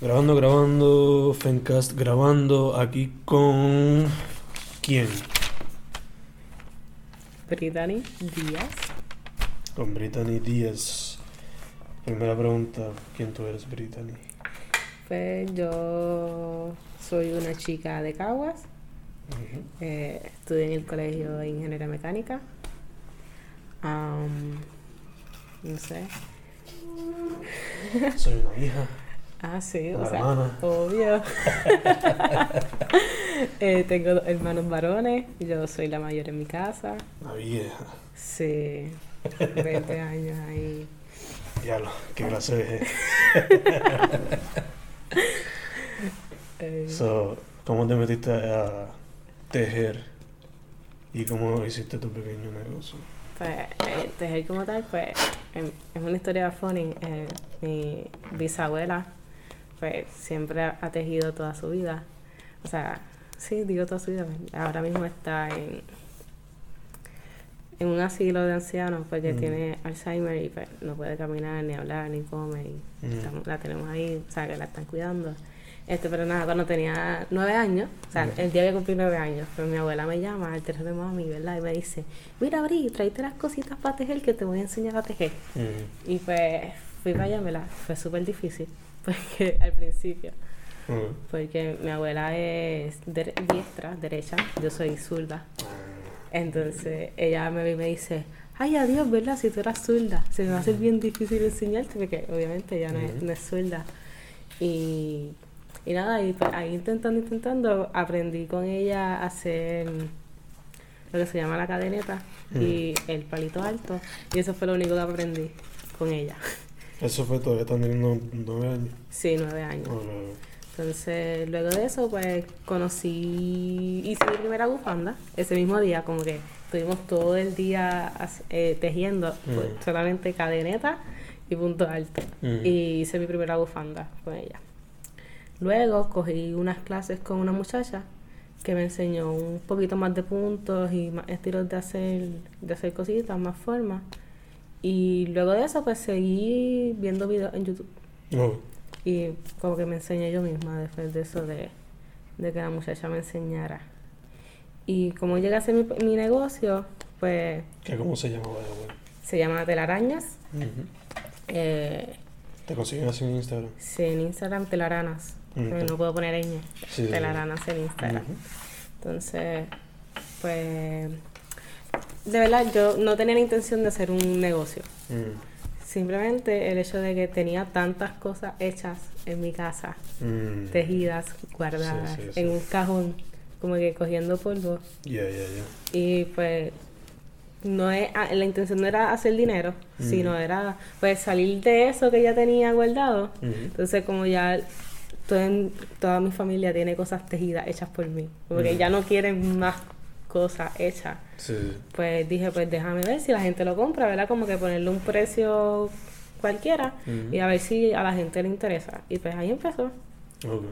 Grabando, grabando, Fencast grabando aquí con... ¿Quién? Brittany Díaz. Con Brittany Díaz. Primera pregunta, ¿quién tú eres, Brittany? Pues yo soy una chica de Caguas. Eh, estudié en el colegio de ingeniería mecánica. Am, no sé. Soy una hija. Ah, sí, o sea, obvio. Eh, tengo dos hermanos varones. Yo soy la mayor en mi casa. Una vieja. Sí, 20 años ahí. Diablo, qué clase de... Eh, So, ¿Cómo te metiste a tejer? ¿Y cómo hiciste tu pequeño negocio? Pues, eh, tejer como tal, pues, em, es una historia funny. Eh, mi bisabuela, pues, siempre ha, tejido toda su vida. O sea, sí, digo toda su vida. Ahora mismo está en, en un asilo de ancianos porque Mm. tiene Alzheimer y pues, no puede caminar, ni hablar, ni comer. Y Mm. estamos- la tenemos ahí, o sea, que la están cuidando. Este, pero nada, cuando tenía nueve años, o sea, Mm. el día que cumplí nueve años, pues mi abuela me llama al teléfono de mami, ¿verdad? Y me dice, mira, Bri, tráete las cositas para tejer que te voy a enseñar a tejer. Mm. Y pues fui para allá, ¿verdad? Fue súper difícil, porque al principio, porque mi abuela es dere- diestra, derecha, yo soy zurda. Entonces ella me ve y me dice, ay, adiós, ¿verdad? Si tú eras zurda, se me va a hacer bien difícil enseñarte, porque obviamente ella no es, no es zurda. Y, y nada, y pues ahí intentando, intentando, aprendí con ella a hacer lo que se llama la cadeneta y el palito alto. Y eso fue lo único que aprendí con ella. Eso fue todavía están teniendo nueve años. Sí, nueve años. Entonces, luego de eso, pues conocí, hice mi primera bufanda ese mismo día, como que estuvimos todo el día eh, tejiendo pues, Mm. solamente cadeneta y punto alto. Mm. Y hice mi primera bufanda con ella. Luego cogí unas clases con una muchacha que me enseñó un poquito más de puntos y más estilos de hacer, de hacer cositas, más formas. Y luego de eso, pues seguí viendo videos en YouTube. Oh, Y como que me enseñé yo misma después de eso, de, de que la muchacha me enseñara. Y como llegué a hacer mi, mi negocio, pues ¿qué, ¿Cómo se llama? Vaya, bueno. se llama Telarañas. Eh, ¿Te consiguen así en Instagram? sí, en Instagram Telaranas. Te- no puedo poner ñ. Sí. Telaranas en Instagram. Entonces, pues... De verdad, yo no tenía la intención de hacer un negocio. Mm. Simplemente el hecho de que tenía tantas cosas hechas en mi casa. Mm. tejidas, guardadas Sí, sí, sí. en un cajón, como que cogiendo polvo. Y pues no es, ah, la intención no era hacer dinero, Mm. sino era pues salir de eso que ya tenía guardado. Entonces como ya todo en- toda mi familia tiene cosas tejidas hechas por mí, porque ya no quieren más cosas hechas. Sí. Pues dije, pues déjame ver si la gente lo compra, ¿verdad? Como que ponerle un precio cualquiera y a ver si a la gente le interesa. Y pues ahí empezó. Ok.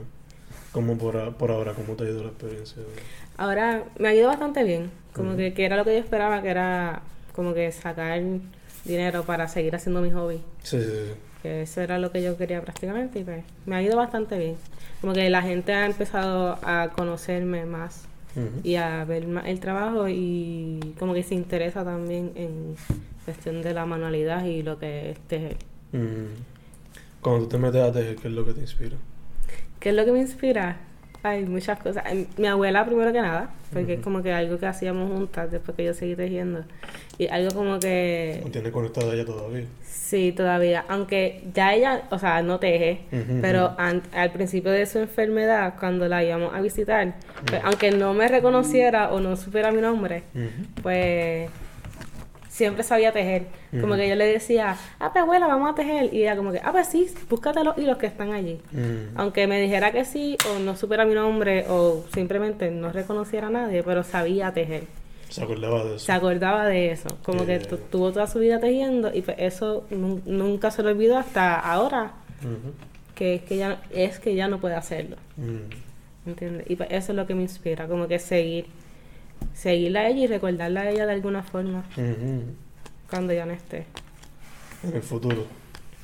¿Cómo por, a- por ahora, cómo te ha ido la experiencia? Ahora me ha ido bastante bien, como que, que era lo que yo esperaba, que era como que sacar dinero para seguir haciendo mi hobby, Sí, sí, sí. que eso era lo que yo quería prácticamente y pues me ha ido bastante bien. Como que la gente ha empezado a conocerme más Y a ver más el trabajo y como que se interesa también en cuestión de la manualidad y lo que es tejer. Mm. Cuando tú te metes a tejer, ¿qué es lo que te inspira? ¿Qué es lo que me inspira? Hay muchas cosas. Em, Mi abuela primero que nada, porque es como que algo que hacíamos juntas después que yo seguí tejiendo. Y algo como que... ¿O tienes conectada ella todavía? Sí, todavía. Aunque ya ella, o sea, no teje, pero an- al principio de su enfermedad, cuando la íbamos a visitar, pues, aunque no me reconociera o no supiera mi nombre, pues siempre sabía tejer. Como que yo le decía, ah, pues abuela, vamos a tejer. Y ella como que, ah, pues sí, búscate los hilos que están allí. Mm. Aunque me dijera que sí, o no supiera mi nombre, o simplemente no reconociera a nadie, pero sabía tejer. Se acordaba de eso. Se acordaba de eso. Como que Yeah. tuvo toda su vida tejiendo y pues eso nun- nunca se lo olvidó hasta ahora, que es que ya, es que ya no puede hacerlo. Mm. ¿Entiendes? Y pues eso es lo que me inspira, como que seguir, seguirla a ella y recordarla a ella de alguna forma cuando ya no esté. En el futuro,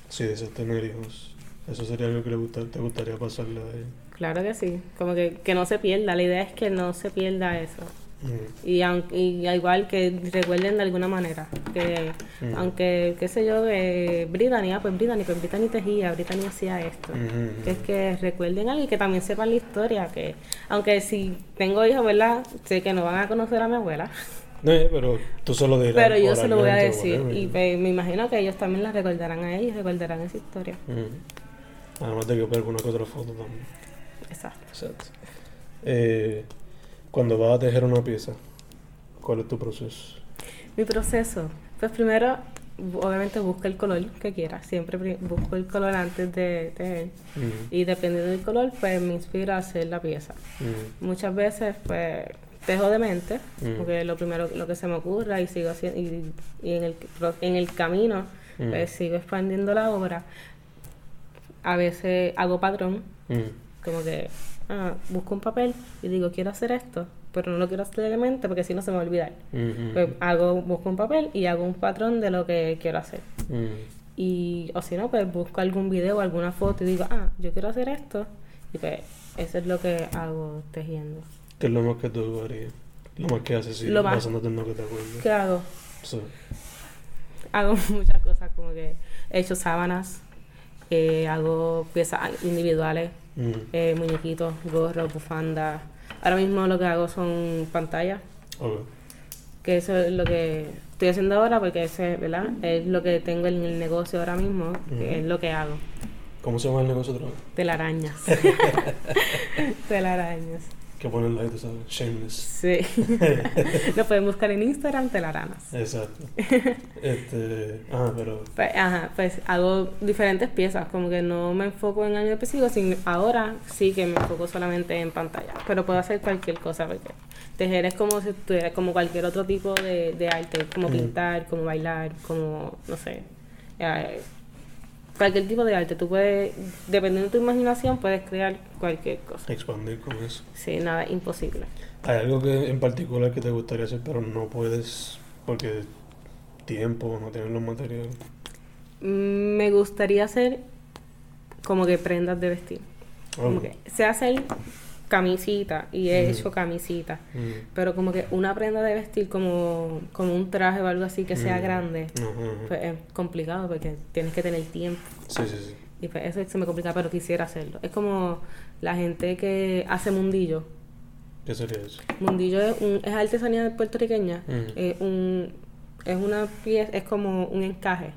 si deseas tener hijos, Eso sería algo que le gusta, te gustaría pasarle a ella. Claro que sí, como que, que no se pierda, la idea es que no se pierda eso. Mm, Y, aun- y igual que recuerden de alguna manera, que Mm. aunque, qué sé yo, de Brittany, ah, pues Brittany, pues Brittany tejía, Brittany hacía esto. mm, Que es que recuerden algo y que también sepan la historia, que aunque si tengo hijos, ¿verdad? Sé que no van a conocer a mi abuela, No, eh, pero tú solo dirás. pero yo se lo voy a decir whatever. y me imagino que ellos también la recordarán a ellos, recordarán esa historia. Además de que ver alguna que otra foto también. Exacto. Exacto. Eh, cuando vas a tejer una pieza, ¿cuál es tu proceso? Mi proceso, pues primero, obviamente busca el color que quieras, siempre busco el color antes de tejer. Y dependiendo del color, pues me inspira a hacer la pieza. Muchas veces, pues, tejo de mente, Mm. porque lo primero lo que se me ocurra y sigo haciendo, y, y en, el, en el camino, pues sigo expandiendo la obra. A veces hago patrón, como que ah, busco un papel y digo, quiero hacer esto, pero no lo quiero hacer de mente porque si no se me va a olvidar. mm, mm, Pues hago, busco un papel y hago un patrón de lo que quiero hacer. mm. Y, o si no, pues busco algún video o alguna foto y digo, ah, yo quiero hacer esto. Y pues eso es lo que hago tejiendo. ¿Qué es lo más que tú harías? Lo más que haces si Lo más- en lo que te acuerdas. ¿Qué hago? Sí. Hago muchas cosas, como que he hecho sábanas, eh, hago piezas individuales, Mm, eh, muñequitos, gorros, bufandas. Ahora mismo lo que hago son pantallas, que eso es lo que estoy haciendo ahora porque ese, ¿verdad? Es lo que tengo en el negocio ahora mismo, que es lo que hago. ¿Cómo se llama el negocio otra vez? Telarañas. Telarañas. Que ponen ahí, tú sabes, shameless. Sí. lo pueden buscar en Instagram, telaranas. Exacto. este, ah, pero Pues, ajá, pues hago diferentes piezas, como que no me enfoco en algo específico, sino ahora sí que me enfoco solamente en pantalla, pero puedo hacer cualquier cosa, porque tejer es como si estuviera como cualquier otro tipo de, de arte, como Mm. pintar, como bailar, como, no sé, eh, cualquier tipo de arte, tú puedes, dependiendo de tu imaginación, puedes crear cualquier cosa. expandir con eso. Sí, nada, imposible. ¿Hay algo que en particular que te gustaría hacer pero no puedes porque tiempo, no tienes los materiales? Mm, Me gustaría hacer como que prendas de vestir. Como Ok. que sé hacer camisita y he hecho camisita, Mm. pero como que una prenda de vestir como, como un traje o algo así que sea Mm. grande, pues es complicado porque tienes que tener tiempo Sí, sí, sí. y pues eso se me complica, pero quisiera hacerlo. Es como la gente que hace mundillo. ¿Qué sería eso? Mundillo es, un, es artesanía puertorriqueña, es, un, es una pieza, es como un encaje.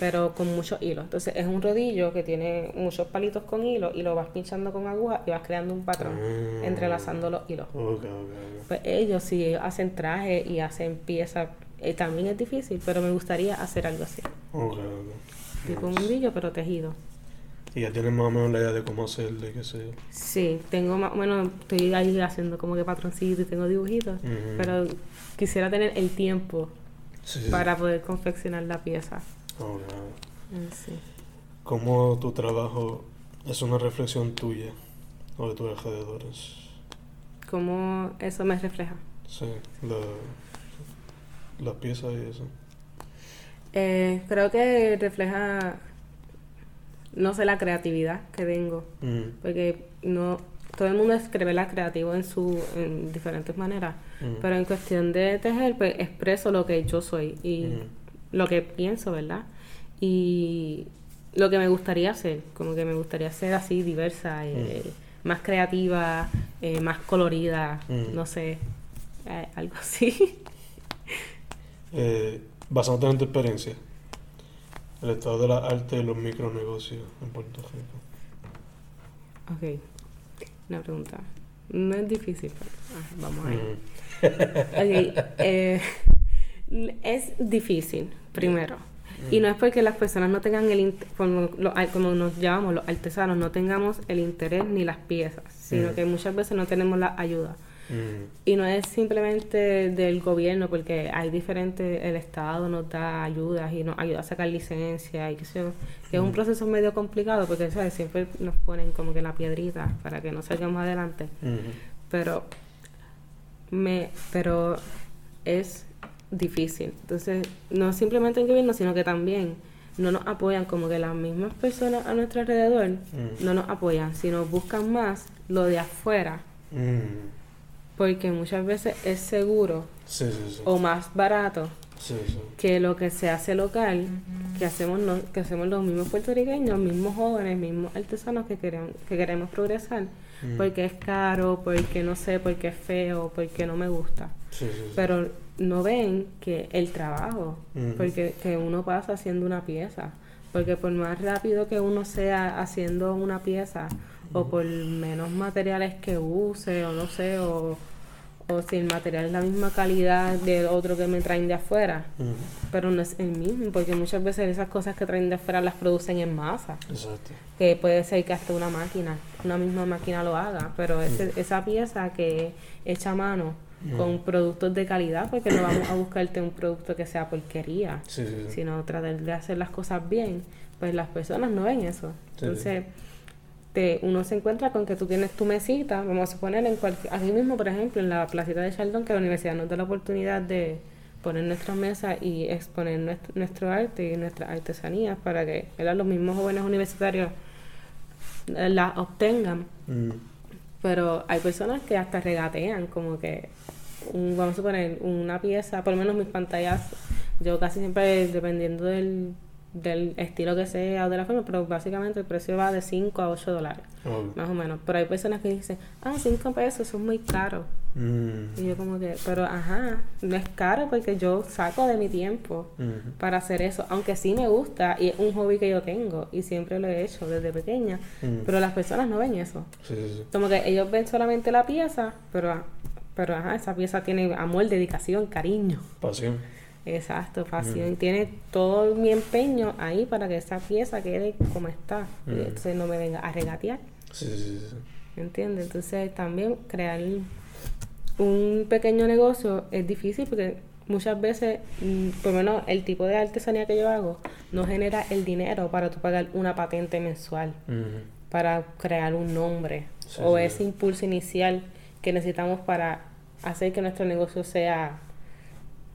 Pero con muchos hilos. Entonces es un rodillo que tiene muchos palitos con hilo y lo vas pinchando con aguja y vas creando un patrón Ah. entrelazando los hilos. Ok, ok, ok. Pues ellos sí hacen trajes y hacen piezas, eh, también es difícil, pero me gustaría hacer algo así. Tipo un mundillo, pero tejido. Y ya tienes más o menos la idea de cómo hacerle, qué sé yo. Sí, tengo más o menos, estoy ahí haciendo como que patroncitos y tengo dibujitos, pero quisiera tener el tiempo Sí, sí. para poder confeccionar la pieza. Ok. en sí. ¿Cómo tu trabajo es una reflexión tuya o de tus alrededores? ¿Cómo eso me refleja? Sí, la, las piezas y eso. Eh, creo que refleja, no sé, la creatividad que tengo, Mm, porque no todo el mundo escribe la creativo en su en diferentes maneras, mm, pero en cuestión de tejer, pues expreso lo que yo soy y mm, lo que pienso, ¿verdad? Y lo que me gustaría hacer, como que me gustaría ser así diversa, eh, más creativa, eh, más colorida, Mm. no sé, eh, algo así. Eh, basándote en tu experiencia, el estado de la arte y los micronegocios en Puerto Rico. Ok, una pregunta. No es difícil, pero ah, vamos ahí. Mm, Ok, eh, es difícil, primero. Y no es porque las personas no tengan el como, lo- como nos llamamos los artesanos, no tengamos el interés ni las piezas, sino Mm. que muchas veces no tenemos la ayuda. mm, Y no es simplemente del gobierno, porque hay diferentes, el Estado nos da ayudas y nos ayuda a sacar licencia y que yo, que es un Mm. proceso medio complicado porque ¿sabes? siempre nos ponen como que la piedrita para que no salgamos adelante mm, pero me pero es difícil entonces no simplemente el gobierno sino que también no nos apoyan, como que las mismas personas a nuestro alrededor Mm. no nos apoyan, sino buscan más lo de afuera, Mm. porque muchas veces es seguro Sí, sí, sí. o más barato Sí, sí. que lo que se hace local, que hacemos no- que hacemos los mismos puertorriqueños, mismos jóvenes, mismos artesanos que queremos, que queremos progresar, Mm. porque es caro, porque no sé, porque es feo, porque no me gusta. Sí, sí, sí. Pero no ven que el trabajo, porque que uno pasa haciendo una pieza, porque por más rápido que uno sea haciendo una pieza, o por menos materiales que use, o no sé, o, o si el material es la misma calidad del otro que me traen de afuera, pero no es el mismo, porque muchas veces esas cosas que traen de afuera las producen en masa, Exacto. que puede ser que hasta una máquina, una misma máquina lo haga, pero ese- esa pieza que hecha a mano con productos de calidad, porque no vamos a buscarte un producto que sea porquería, Sí, sí, sí. sino tratar de hacer las cosas bien, pues las personas no ven eso. Entonces, te, uno se encuentra con que tú tienes tu mesita, vamos a suponer, en cualquier, aquí mismo, por ejemplo, en la placita de Chaldón, que la universidad nos da la oportunidad de poner nuestras mesas y exponer nuestro, nuestro arte y nuestras artesanías para que ¿verdad? los mismos jóvenes universitarios eh, las obtengan. Mm. Pero hay personas que hasta regatean, como que, un- vamos a suponer, una pieza, por lo menos mis pantallas, yo casi siempre, dependiendo del, del estilo que sea o de la forma, pero básicamente el precio va de 5 a 8 dólares, más o menos. Pero hay personas que dicen, ah, 5 pesos, eso es muy caro. Mm. Y yo como que, pero ajá, no es caro porque yo saco de mi tiempo para hacer eso, aunque sí me gusta y es un hobby que yo tengo y siempre lo he hecho desde pequeña, Mm. pero las personas no ven eso. Sí, sí, sí. Como que ellos ven solamente la pieza, pero, pero ajá, esa pieza tiene amor, dedicación, cariño. Pasión. Exacto, pasión. Tiene todo mi empeño ahí para que esa pieza quede como está. Y. Entonces no me venga a regatear. Sí, sí, sí, sí. ¿Me entiendes? Entonces también crear un pequeño negocio es difícil porque muchas veces, mm, por lo menos el tipo de artesanía que yo hago, no genera el dinero para tú pagar una patente mensual para crear un nombre Sí, o sí. ese impulso inicial que necesitamos para hacer que nuestro negocio sea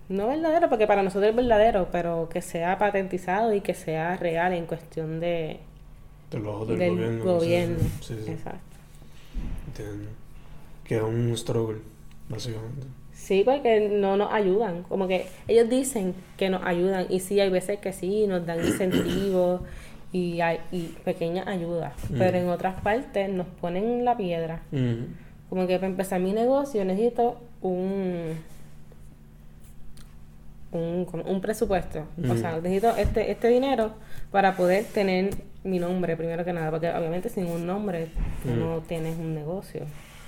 no verdadero, porque para nosotros es verdadero, pero que sea patentizado y que sea real en cuestión de De los ojos del, del gobierno. gobierno. Sí, sí. sí, sí. Exacto. Entiendo. Que es un struggle, básicamente. Sí, porque no nos ayudan. Como que ellos dicen que nos ayudan y sí, hay veces que sí, nos dan incentivos y, hay, y pequeñas ayudas. Mm. Pero en otras partes nos ponen la piedra. Mm. Como que para empezar mi negocio necesito un un, un presupuesto. O sea, necesito este, este dinero para poder tener mi nombre primero que nada. Porque obviamente sin un nombre tú Mm. no tienes un negocio.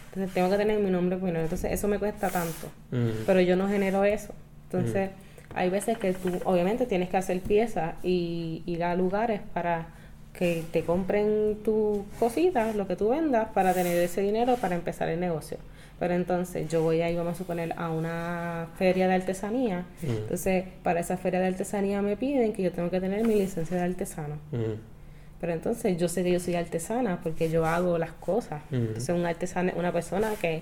Entonces tengo que tener mi nombre primero. Entonces eso me cuesta tanto. Mm. Pero yo no genero eso. Entonces hay veces que tú obviamente tienes que hacer piezas y ir a lugares para que te compren tus cositas, lo que tú vendas, para tener ese dinero para empezar el negocio. Pero entonces yo voy a ir, vamos a suponer, a una feria de artesanía. Mm. Entonces, para esa feria de artesanía me piden que yo tengo que tener mi licencia de artesano. Mm. Pero entonces yo sé que yo soy artesana porque yo hago las cosas. Ujú. Entonces un artesano es una persona que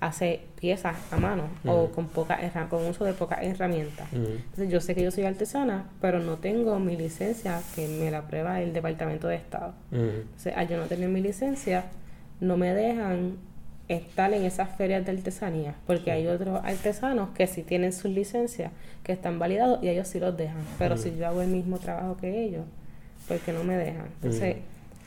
hace piezas a mano o con poca con uso de pocas herramientas. Entonces yo sé que yo soy artesana, pero no tengo mi licencia que me la aprueba el Departamento de Estado. Entonces al yo no tener mi licencia, no me dejan estar en esas ferias de artesanía, porque hay otros artesanos que sí tienen sus licencias, que están validados y ellos sí los dejan. Pero si yo hago el mismo trabajo que ellos, porque no me dejan. Entonces,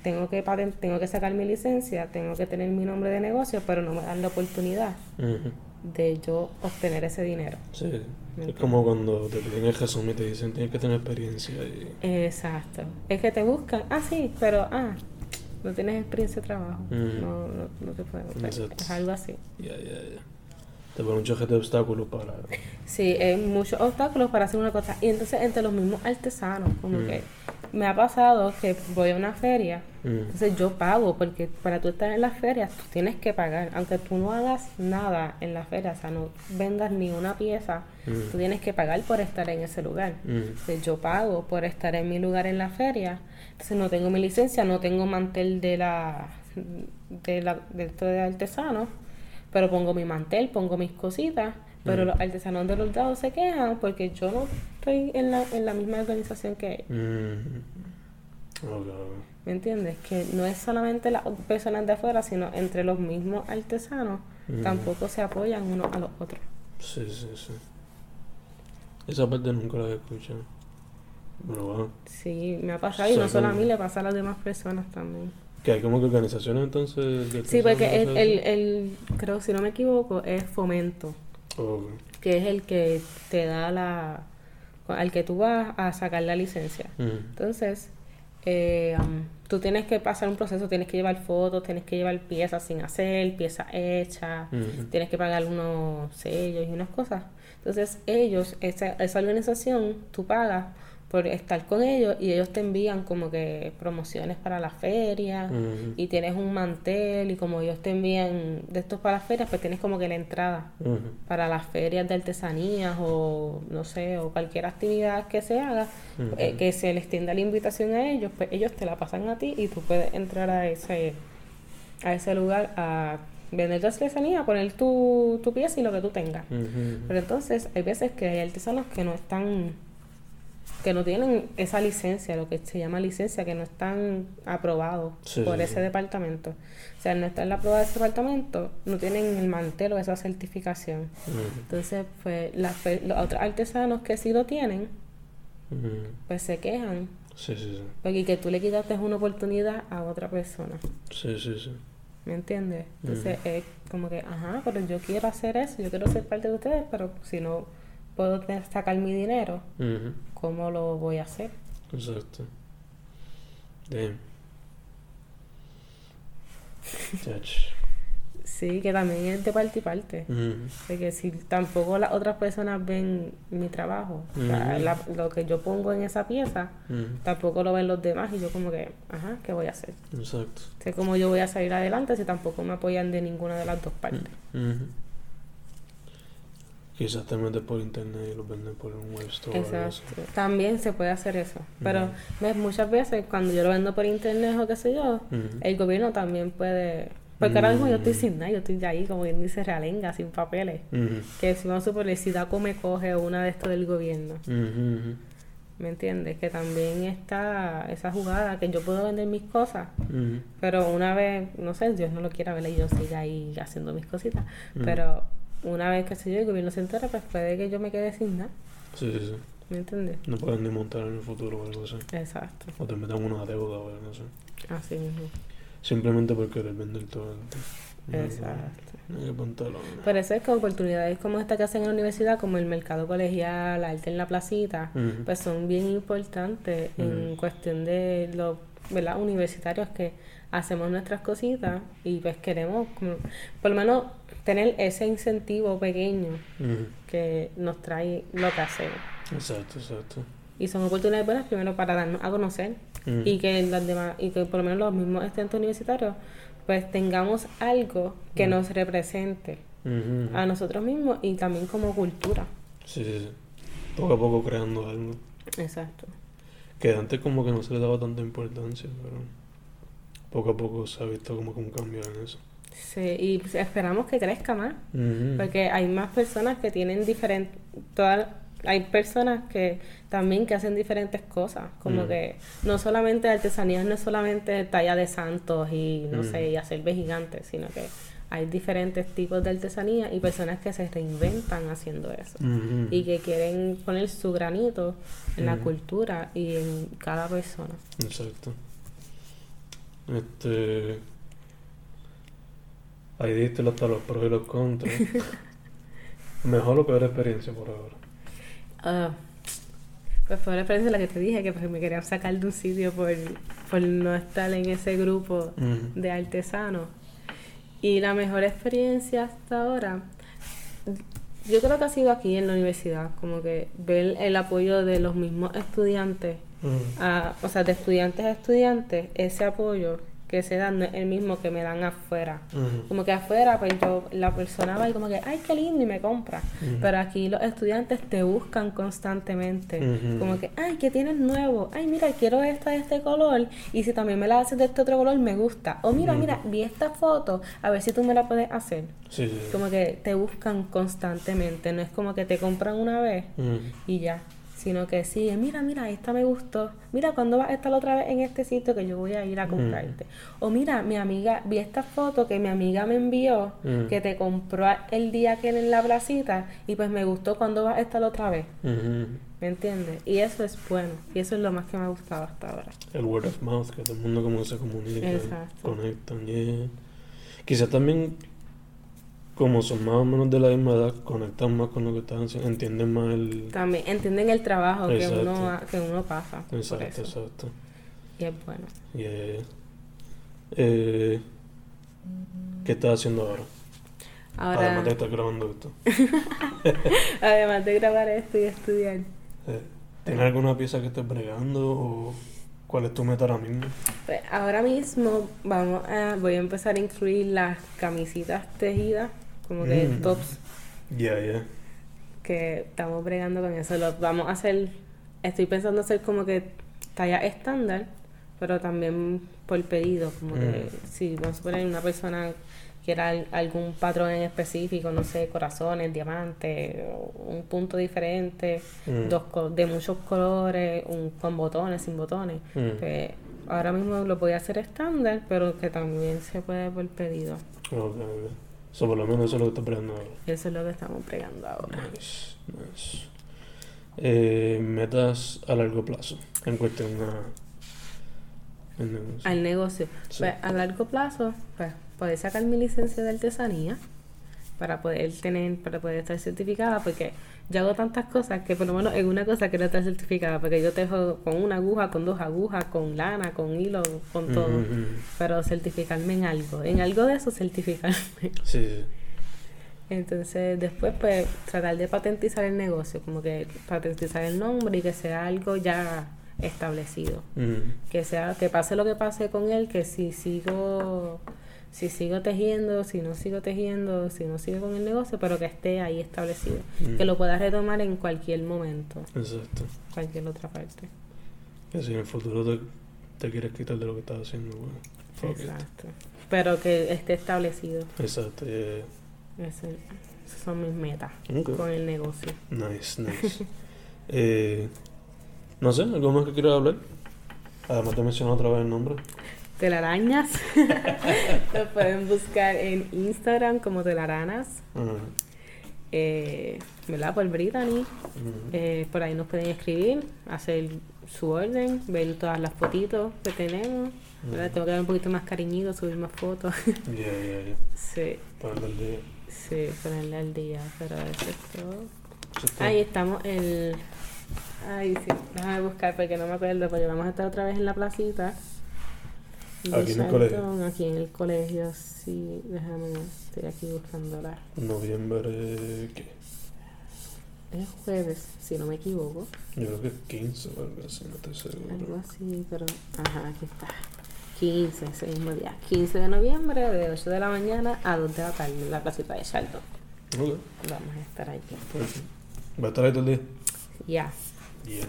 tengo que tengo que sacar mi licencia, tengo que tener mi nombre de negocio, pero no me dan la oportunidad de yo obtener ese dinero. Sí. Es como cuando te piden el resumen y te dicen tienes que tener experiencia y... Exacto. Es que te buscan, ah, sí, pero, ah, no tienes experiencia de trabajo. No, no, no te pueden. Exacto. Es algo así. Ya, ya, ya. Te ponen de obstáculos para... Sí, hay muchos obstáculos para hacer una cosa. Y entonces, entre los mismos artesanos, como que me ha pasado que voy a una feria, Mm. entonces yo pago, porque para tú estar en las ferias, tú tienes que pagar. Aunque tú no hagas nada en la feria, o sea, no vendas ni una pieza, Mm. tú tienes que pagar por estar en ese lugar. Mm. Entonces, yo pago por estar en mi lugar en la feria. Entonces no tengo mi licencia, no tengo mantel de la de la de de artesano, pero pongo mi mantel, pongo mis cositas, Pero los artesanos de los lados se quejan porque yo no estoy en la, en la misma organización que ellos. Mm. ¿Me entiendes? Que no es solamente las personas de afuera, sino entre los mismos artesanos Mm. tampoco se apoyan unos a los otros. Sí, sí, sí. Esa parte nunca la he escuchado. Pero bueno. Sí, me ha pasado y no solo a mí, le pasa a las demás personas también. Que hay como que organizaciones entonces de Sí, porque el, el, el, creo, si no me equivoco, es fomento, eso? Ok. que es el que te da la, al que tú vas a sacar la licencia. Mm. Entonces, eh, um, tú tienes que pasar un proceso, tienes que llevar fotos, tienes que llevar piezas sin hacer, piezas hechas, tienes que pagar unos sellos y unas cosas. Entonces, ellos, esa, esa organización, tú pagas por estar con ellos y ellos te envían como que promociones para la feria y tienes un mantel y como ellos te envían de estos para las ferias, pues tienes como que la entrada para las ferias de artesanías o no sé, o cualquier actividad que se haga, eh, que se les extienda la invitación a ellos, pues ellos te la pasan a ti y tú puedes entrar a ese a ese lugar a vender tu artesanía, poner tu, tu pieza y lo que tú tengas. Pero entonces hay veces que hay artesanos que no están que no tienen esa licencia, lo que se llama licencia, que no están aprobados Sí, por sí, ese sí. departamento. O sea, al no estar aprobado de ese departamento, no tienen el mantel o esa certificación. Entonces, pues las los otros artesanos que sí lo tienen, pues se quejan. Sí, sí, sí. Porque que tú le quitaste una oportunidad a otra persona. Sí, sí, sí. ¿Me entiendes? Entonces es como que, ajá, pero yo quiero hacer eso, yo quiero ser parte de ustedes, pero si no puedo sacar mi dinero, Ujú. ¿cómo lo voy a hacer? Exacto. Damn. Sí, que también es de parte y parte. Ujú. Porque si tampoco las otras personas ven mi trabajo, o sea, la- lo que yo pongo en esa pieza, tampoco lo ven los demás y yo como que, ajá, ¿qué voy a hacer? Exacto. Sé cómo yo voy a salir adelante si tampoco me apoyan de ninguna de las dos partes. Quizás te metes por internet y los venden por un web store. Exacto. También se puede hacer eso. Pero muchas veces cuando yo lo vendo por internet o qué sé yo, el gobierno también puede... Porque ahora mismo yo estoy sin nada, yo estoy de ahí, como quien dice, realenga, sin papeles. Que si vamos a suponer, si DACO me coge una de estos del gobierno. ¿me entiendes? Que también está esa jugada, que yo puedo vender mis cosas, pero una vez, no sé, Dios no lo quiera ver y yo siga ahí haciendo mis cositas, pero una vez que sé yo, el gobierno se entera, pues puede que yo me quede sin nada, Sí, sí, sí. ¿me entiendes? No pueden ni montar en el futuro o algo así. Exacto, O te metan una deuda o algo así. así mismo. Simplemente por querer vender todo. Que- Exacto. No hay que pantalones. Por eso es que oportunidades como esta que hacen en la universidad, como el mercado colegial, arte en la placita, pues son bien importantes en cuestión de los ¿verdad? universitarios que hacemos nuestras cositas y pues queremos como, por lo menos tener ese incentivo pequeño que nos trae lo que hacemos. Exacto, exacto. Y son oportunidades buenas primero para darnos a conocer y que las demás, y que por lo menos los mismos estudiantes universitarios pues tengamos algo que nos represente a nosotros mismos y también como cultura. Sí, sí, sí. Poco a poco creando algo. Exacto. Que antes como que no se le daba tanta importancia, pero poco a poco se ha visto como que un cambio en eso. Sí, y pues, esperamos que crezca más, porque hay más personas que tienen diferentes, todas, hay personas que también que hacen diferentes cosas, como Mm. que no solamente artesanías, no es solamente talla de santos y no Mm. sé, y hacer gigantes, sino que hay diferentes tipos de artesanía y personas que se reinventan haciendo eso. Y que quieren poner su granito en la Ujú. cultura y en cada persona. Exacto. Este. Ahí diste hasta los pros y los contras. Mejor o peor experiencia por ahora. Ah, pues la experiencia la que te dije que pues, me querían sacar de un sitio por, por no estar en ese grupo de artesanos. Y la mejor experiencia hasta ahora, yo creo que ha sido aquí en la universidad, como que ver el apoyo de los mismos estudiantes, a- o sea, de estudiantes a estudiantes, ese apoyo que se dan no es el mismo que me dan afuera. Como que afuera, pues yo, la persona va y como que, ay, qué lindo, y me compra. Pero aquí los estudiantes te buscan constantemente. Como que, ay, ¿qué tienes nuevo? Ay, mira, quiero esta de este color. Y si también me la haces de este otro color, me gusta. O mira, mira, vi esta foto, a ver si tú me la puedes hacer. Sí, sí. Como que te buscan constantemente. No es como que te compran una vez y ya. Sino que sigue, mira, mira, esta me gustó. Mira, ¿cuándo vas a estar otra vez en este sitio que yo voy a ir a comprarte? O mira, mi amiga, vi esta foto que mi amiga me envió, Mm. que te compró el día que en la placita, y pues me gustó, ¿cuándo vas a estar otra vez? ¿Me entiendes? Y eso es bueno. Y eso es lo más que me ha gustado hasta ahora. El word of mouth, que todo el mundo como se comunica, Exacto. conectan, yeah. Quizás también, como son más o menos de la misma edad, conectan más con lo que están haciendo, entienden más el... También entienden el trabajo que uno, que uno pasa. Exacto, exacto. Y es bueno. Yeah. Eh, ¿Qué estás haciendo ahora? Ahora, Además de estar grabando esto. además de grabar esto y estudiar, Eh, ¿Tienes alguna pieza que estés bregando o cuál es tu meta ahora mismo? Pues ahora mismo vamos a, voy a empezar a incluir las camisitas tejidas, como que Mm. tops, Ya, ya. que estamos bregando con eso. Lo vamos a hacer, estoy pensando hacer como que talla estándar, pero también por pedido, como que Mm. si vamos a poner una persona quiera al- algún patrón en específico, no sé, corazones, diamantes, un punto diferente, Mm. dos co- de muchos colores, un, con botones, sin botones. Mm. Pues, ahora mismo lo voy a hacer estándar, pero que también se puede por pedido. Ok, ok. So, por lo menos eso es lo que estás bregando ahora. Eso es lo que estamos pregando ahora. Nice, nice. Eh, metas a largo plazo en cuestión a negocio. Al negocio. Sí. Pues, a largo plazo, pues, poder sacar mi licencia de artesanía para poder tener, para poder estar certificada, porque yo hago tantas cosas que por lo menos en una cosa quiero estar certificada, porque yo tejo con una aguja, con dos agujas, con lana, con hilo, con todo. Pero certificarme en algo, en algo de eso certificarme. Sí, sí. Entonces, después, pues, tratar de patentizar el negocio, como que patentizar el nombre y que sea algo ya establecido. Que sea, que pase lo que pase con él, que si sigo, si sigo tejiendo, si no sigo tejiendo, si no sigo con el negocio, pero que esté ahí establecido. Mm. Que lo puedas retomar en cualquier momento, Exacto. cualquier otra parte. Que si en el futuro te, te quieres quitar de lo que estás haciendo, bueno. it. Exacto. Pero que esté establecido. Exacto. yeah. Esas son mis metas con el negocio. Nice, nice. eh, no sé, ¿algo más que quieras hablar? Además te menciono otra vez el nombre. Telarañas. Lo pueden buscar en Instagram como telaranas. Ajá. Eh, ¿Verdad? Por Brittany. Eh, por ahí nos pueden escribir, hacer su orden, ver todas las fotitos que tenemos. Tengo que dar un poquito más cariñito, subir más fotos. Ya, ya, ya. sí, Para el día. sí, ponerle al día. Pero eso es todo. Está. Ahí estamos el... Ay, sí, déjame buscar porque no me acuerdo, porque vamos a estar otra vez en la placita. Aquí en el colegio. Aquí en el colegio, sí, déjame, estoy aquí buscándola. Noviembre, ¿qué? Es jueves, si no me equivoco. Yo creo que es 15 o algo así, no estoy Algo seguro. así, pero... Ajá, aquí está. 15, ese mismo día. 15 de noviembre, de 8 de la mañana a 2 de la tarde, en la placita de Charlton. Ok, Vamos a estar allí. perfecto. ¿Va a estar ahí todo el día? Ya. Ya,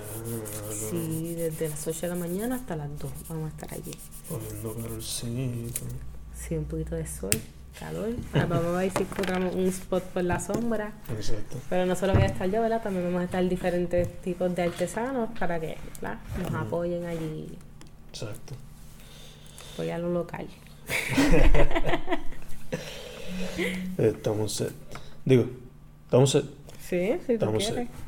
Sí, desde las 8 de la mañana hasta las 2 vamos a estar allí. Poniendo calorcito. Sí, un poquito de sol, calor. Ah, vamos a ver si encontramos un spot por la sombra. Exacto. Pero no solo voy a estar yo, ¿verdad? También vamos a estar diferentes tipos de artesanos para que ¿verdad? nos Ujú. apoyen allí, Exacto. apoyar lo local. Estamos set. Digo, estamos set. Sí, si tú Estamos quieres. set.